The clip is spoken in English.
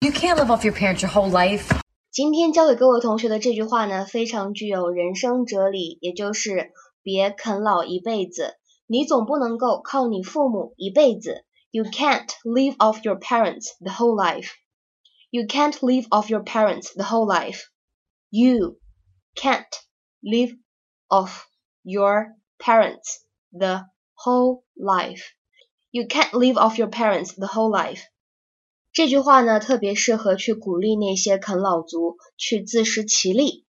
You can't live off your parents your whole life. 今天教给各位同学的这句话呢，非常具有人生哲理，也就是别啃老一辈子。你总不能够靠你父母一辈子。You can't live off your parents the whole life. You can't live off your parents the whole life. You can't live off your parents the whole life. You can't live off your parents the whole life. 这句话呢，特别适合去鼓励那些啃老族去自食其力。